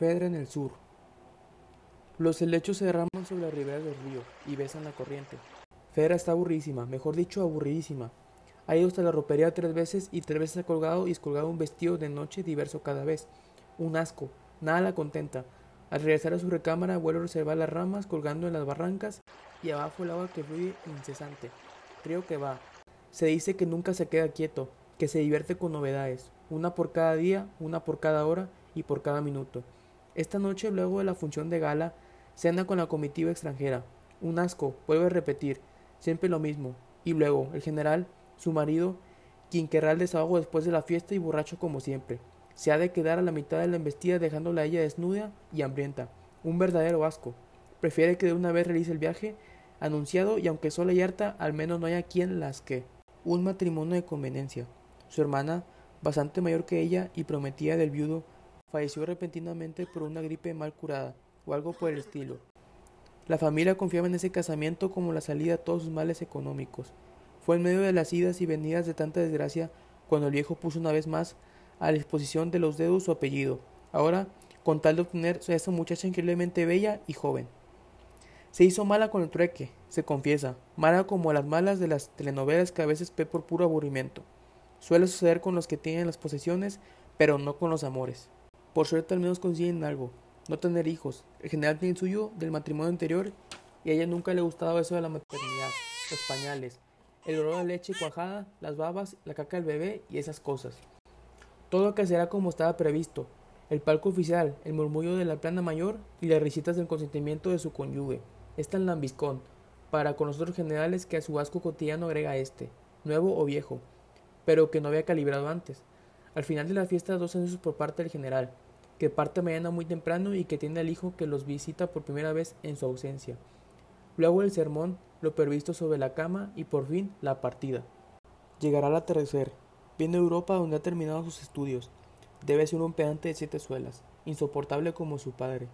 Fedra en el sur. Los helechos se derraman sobre la ribera del río y besan la corriente. Fedra está aburridísima, mejor dicho, aburridísima. Ha ido hasta la ropería tres veces y tres veces ha colgado y colgado un vestido de noche diverso cada vez. Un asco, nada la contenta. Al regresar a su recámara vuelve a observar las ramas colgando en las barrancas y abajo el agua que fluye incesante. Río que va. Se dice que nunca se queda quieto, que se divierte con novedades, una por cada día, una por cada hora y por cada minuto. Esta noche, luego de la función de gala, se anda con la comitiva extranjera. Un asco, vuelve a repetir, siempre lo mismo. Y luego, el general, su marido, quien querrá el desahogo después de la fiesta y borracho como siempre. Se ha de quedar a la mitad de la embestida dejándola a ella desnuda y hambrienta. Un verdadero asco. Prefiere que de una vez realice el viaje anunciado y aunque sola y harta, al menos no haya quien las que. Un matrimonio de conveniencia. Su hermana, bastante mayor que ella y prometida del viudo, falleció repentinamente por una gripe mal curada, o algo por el estilo. La familia confiaba en ese casamiento como la salida a todos sus males económicos. Fue en medio de las idas y venidas de tanta desgracia cuando el viejo puso una vez más a la disposición de los dedos su apellido, ahora con tal de obtener a esa muchacha increíblemente bella y joven. Se hizo mala con el trueque, se confiesa, mala como las malas de las telenovelas que a veces ve por puro aburrimiento. Suele suceder con los que tienen las posesiones, pero no con los amores. Por suerte al menos consiguen algo, no tener hijos. El general tiene el suyo del matrimonio anterior y a ella nunca le gustaba eso de la maternidad, los pañales, el olor de leche cuajada, las babas, la caca del bebé y esas cosas. Todo que será como estaba previsto, el palco oficial, el murmullo de la plana mayor y las risitas del consentimiento de su cónyuge. Es tan lambiscón, para con los otros generales que a su asco cotidiano agrega este, nuevo o viejo, pero que no había calibrado antes. Al final de la fiesta dos anuncios por parte del general, que parte mañana muy temprano y que tiene al hijo que los visita por primera vez en su ausencia. Luego el sermón, lo previsto sobre la cama y por fin la partida. Llegará al atardecer. Viene a Europa donde ha terminado sus estudios. Debe ser un pedante de siete suelas, insoportable como su padre.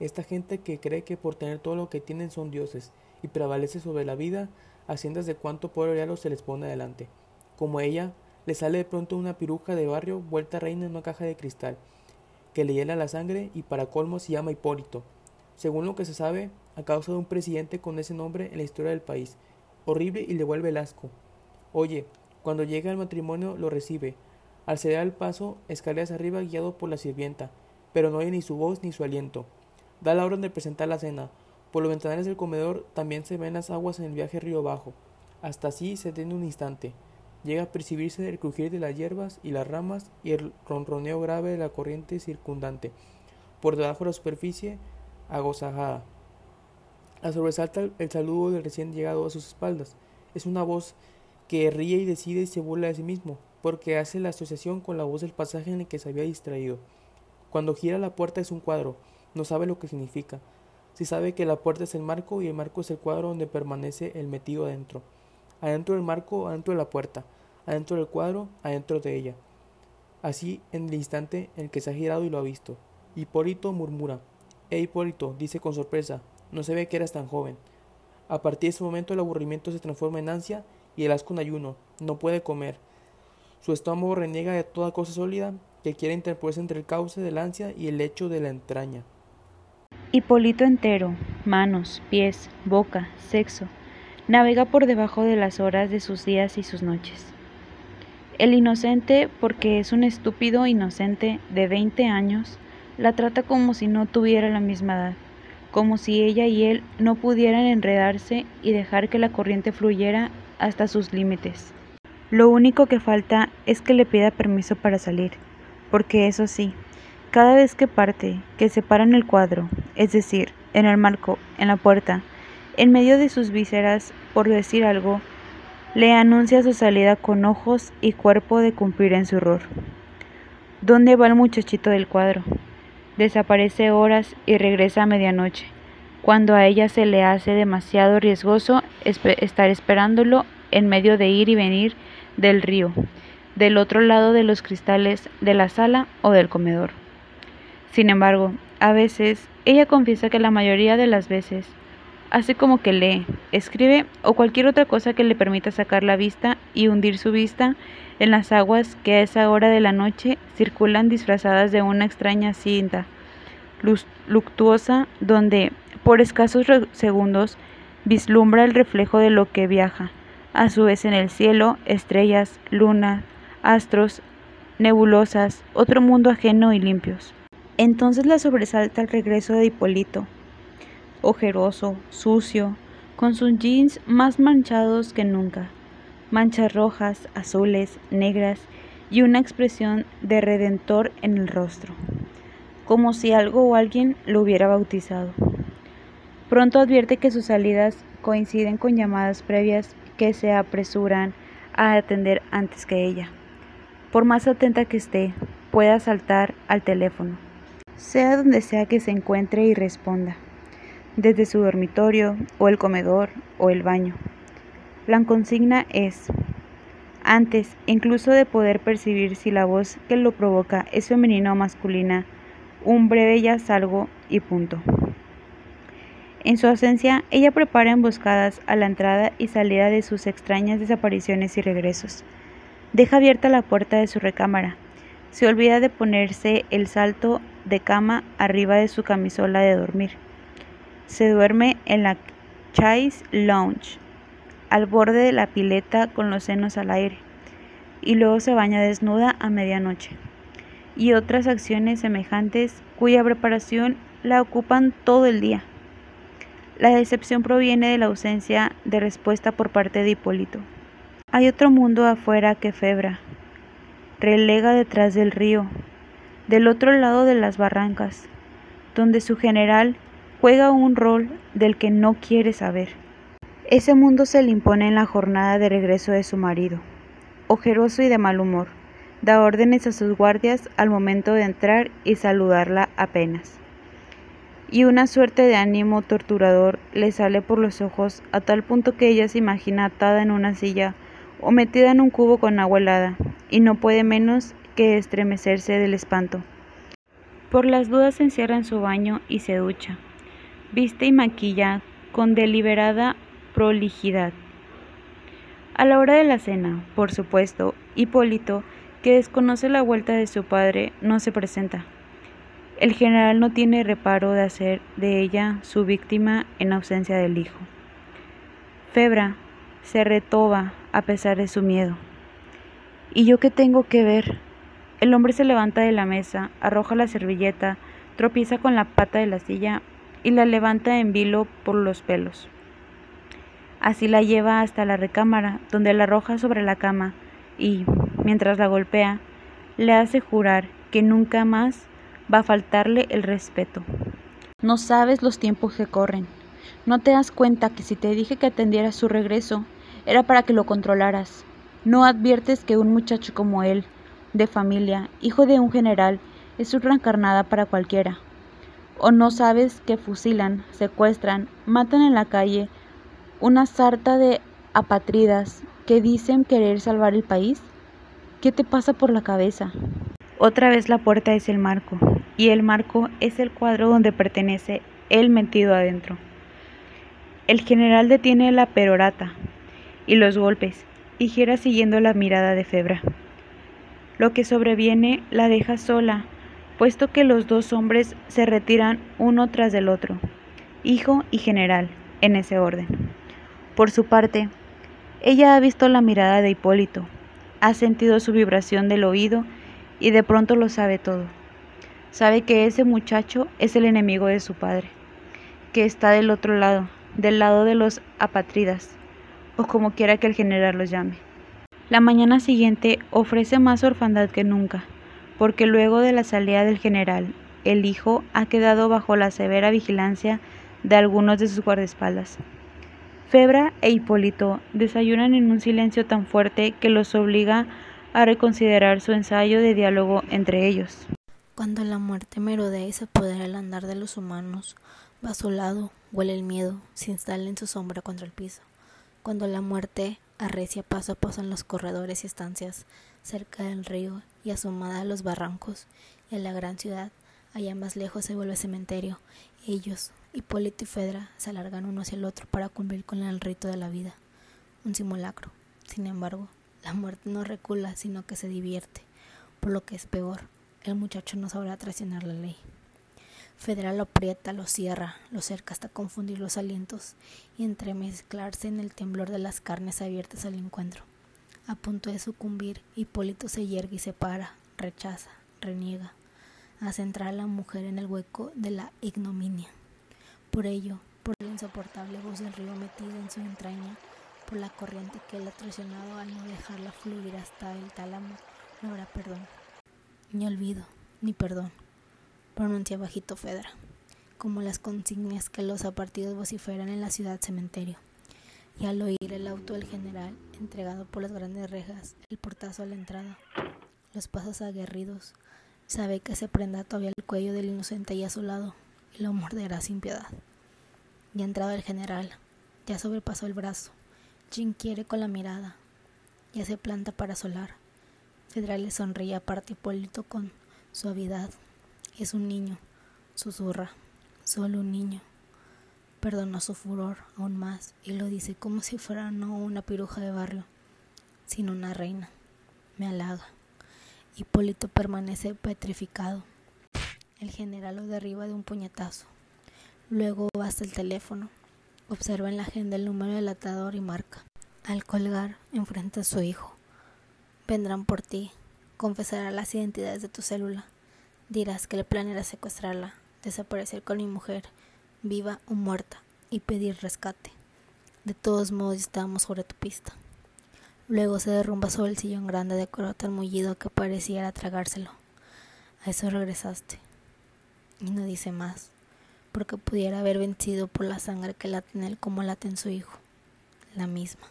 Esta gente que cree que por tener todo lo que tienen son dioses y prevalece sobre la vida, haciendas de cuánto pobre realo se les pone adelante. Como ella, le sale de pronto una piruja de barrio vuelta reina en una caja de cristal, que le hiela la sangre y para colmo se llama Hipólito. Según lo que se sabe, a causa de un presidente con ese nombre en la historia del país. Horrible y le vuelve el asco. Oye, cuando llega al matrimonio lo recibe. Al ceder el paso, escaleras arriba guiado por la sirvienta, pero no oye ni su voz ni su aliento. Da la orden de presentar la cena. Por los ventanales del comedor también se ven las aguas en el viaje río abajo. Hasta así se detiene un instante. Llega a percibirse el crujir de las hierbas y las ramas y el ronroneo grave de la corriente circundante. Por debajo de la superficie, agosajada. La sobresalta el saludo del recién llegado a sus espaldas. Es una voz que ríe y decide y se burla de sí mismo, porque hace la asociación con la voz del pasaje en el que se había distraído. Cuando gira la puerta es un cuadro, no sabe lo que significa. Si sabe que la puerta es el marco y el marco es el cuadro donde permanece el metido adentro. Adentro del marco, adentro de la puerta. Adentro del cuadro, adentro de ella. Así en el instante en el que se ha girado y lo ha visto. Hipólito murmura. Eh Hipólito, dice con sorpresa, no se ve que eras tan joven. A partir de ese momento el aburrimiento se transforma en ansia y el asco en ayuno. No puede comer. Su estómago reniega de toda cosa sólida que quiere interponerse entre el cauce de la ansia y el lecho de la entraña. Hipólito entero, manos, pies, boca, sexo, navega por debajo de las horas de sus días y sus noches. El inocente, porque es un estúpido inocente de veinte años, la trata como si no tuviera la misma edad, como si ella y él no pudieran enredarse y dejar que la corriente fluyera hasta sus límites. Lo único que falta es que le pida permiso para salir, porque eso sí, cada vez que parte, que se para en el cuadro, es decir, en el marco, en la puerta, en medio de sus vísceras, por decir algo, le anuncia su salida con ojos y cuerpo de cumplir en su error. ¿Dónde va el muchachito del cuadro? Desaparece horas y regresa a medianoche, cuando a ella se le hace demasiado riesgoso estar esperándolo en medio de ir y venir del río, del otro lado de los cristales de la sala o del comedor. Sin embargo, a veces, ella confiesa que la mayoría de las veces, hace como que lee, escribe o cualquier otra cosa que le permita sacar la vista y hundir su vista en las aguas que a esa hora de la noche circulan disfrazadas de una extraña cinta, luctuosa donde, por escasos segundos, vislumbra el reflejo de lo que viaja, a su vez en el cielo, estrellas, luna, astros, nebulosas, otro mundo ajeno y limpios. Entonces la sobresalta el regreso de Hipólito, ojeroso, sucio, con sus jeans más manchados que nunca, manchas rojas, azules, negras y una expresión de redentor en el rostro, como si algo o alguien lo hubiera bautizado. Pronto advierte que sus salidas coinciden con llamadas previas que se apresuran a atender antes que ella. Por más atenta que esté, pueda saltar al teléfono, sea donde sea que se encuentre y responda, desde su dormitorio o el comedor o el baño. La consigna es, antes incluso de poder percibir si la voz que lo provoca es femenina o masculina, un breve ya salgo y punto. En su ausencia, ella prepara emboscadas a la entrada y salida de sus extrañas desapariciones y regresos. Deja abierta la puerta de su recámara. Se olvida de ponerse el salto de cama arriba de su camisola de dormir. Se duerme en la Chase Lounge, al borde de la pileta con los senos al aire, y luego se baña desnuda a medianoche. Y otras acciones semejantes cuya preparación la ocupan todo el día. La decepción proviene de la ausencia de respuesta por parte de Hipólito. Hay otro mundo afuera que Febra. Relega detrás del río, del otro lado de las barrancas, donde su general juega un rol del que no quiere saber. Ese mundo se le impone en la jornada de regreso de su marido, ojeroso y de mal humor. Da órdenes a sus guardias al momento de entrar y saludarla apenas y una suerte de ánimo torturador le sale por los ojos a tal punto que ella se imagina atada en una silla o metida en un cubo con agua helada y no puede menos que estremecerse del espanto. Por las dudas se encierra en su baño y se ducha. Viste y maquilla con deliberada prolijidad. A la hora de la cena, por supuesto, Hipólito, que desconoce la vuelta de su padre, no se presenta. El general no tiene reparo de hacer de ella su víctima en ausencia del hijo. Febra se retoba a pesar de su miedo. ¿Y yo qué tengo que ver? El hombre se levanta de la mesa, arroja la servilleta, tropieza con la pata de la silla y la levanta en vilo por los pelos. Así la lleva hasta la recámara, donde la arroja sobre la cama y, mientras la golpea, le hace jurar que nunca más va a faltarle el respeto. No sabes los tiempos que corren. No te das cuenta que si te dije que atendieras su regreso, era para que lo controlaras. No adviertes que un muchacho como él, de familia, hijo de un general, es una encarnada para cualquiera. O no sabes que fusilan, secuestran, matan en la calle una sarta de apatridas que dicen querer salvar el país. ¿Qué te pasa por la cabeza? Otra vez la puerta es el marco y el marco es el cuadro donde pertenece él metido adentro. El general detiene la perorata y los golpes y gira siguiendo la mirada de Febra. Lo que sobreviene la deja sola, puesto que los dos hombres se retiran uno tras del otro, hijo y general, en ese orden. Por su parte, ella ha visto la mirada de Hipólito, ha sentido su vibración del oído y de pronto lo sabe todo. Sabe que ese muchacho es el enemigo de su padre, que está del otro lado, del lado de los apatridas, o como quiera que el general los llame. La mañana siguiente ofrece más orfandad que nunca, porque luego de la salida del general, el hijo ha quedado bajo la severa vigilancia de algunos de sus guardaespaldas. Febra e Hipólito desayunan en un silencio tan fuerte que los obliga a reconsiderar su ensayo de diálogo entre ellos. Cuando la muerte merodea y se apodera el andar de los humanos, va a su lado, huele el miedo, se instala en su sombra contra el piso. Cuando la muerte arrecia paso a paso en los corredores y estancias, cerca del río y asomada a los barrancos y a la gran ciudad, allá más lejos se vuelve cementerio. Ellos, Hipólito y Fedra, se alargan uno hacia el otro para cumplir con el rito de la vida. Un simulacro. Sin embargo, la muerte no recula, sino que se divierte, por lo que es peor el muchacho no sabrá traicionar la ley. Fedra lo aprieta, lo cierra, lo cerca hasta confundir los alientos y entremezclarse en el temblor de las carnes abiertas al encuentro. A punto de sucumbir, Hipólito se yergue y se para, rechaza, reniega, hace entrar a la mujer en el hueco de la ignominia. Por ello, por la insoportable voz del río metida en su entraña, por la corriente que él ha traicionado al no dejarla fluir hasta el tálamo, no habrá perdón. Ni olvido, ni perdón, pronuncia bajito Fedra, como las consignas que los apartidos vociferan en la ciudad cementerio. Y al oír el auto del general, entregado por las grandes rejas, el portazo a la entrada, los pasos aguerridos, sabe que se prenda todavía el cuello del inocente y a su lado, y lo morderá sin piedad. Ya entrado el general, ya sobrepasó el brazo, Jin quiere con la mirada, ya se planta para solar. Federal le sonríe aparte Hipólito con suavidad. Es un niño, susurra, solo un niño. Perdonó su furor aún más y lo dice como si fuera no una piruja de barrio, sino una reina. Me halaga. Hipólito permanece petrificado. El general lo derriba de un puñetazo. Luego va hasta el teléfono. Observa en la agenda el número del atador y marca. Al colgar, enfrenta a su hijo. Vendrán por ti. Confesará las identidades de tu célula. Dirás que el plan era secuestrarla, desaparecer con mi mujer, viva o muerta, y pedir rescate. De todos modos estábamos sobre tu pista. Luego se derrumba sobre el sillón grande de cuero tan mullido que pareciera tragárselo. A eso regresaste. Y no dice más, porque pudiera haber vencido por la sangre que late en él como late en su hijo. La misma.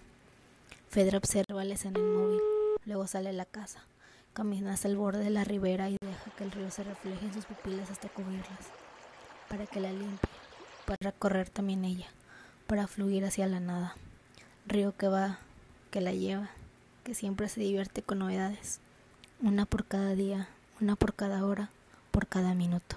Fedra observa la escena inmóvil, luego sale a la casa, camina hasta el borde de la ribera y deja que el río se refleje en sus pupilas hasta cubrirlas, para que la limpie, para correr también ella, para fluir hacia la nada. Río que va que la lleva, que siempre se divierte con novedades, una por cada día, una por cada hora, por cada minuto.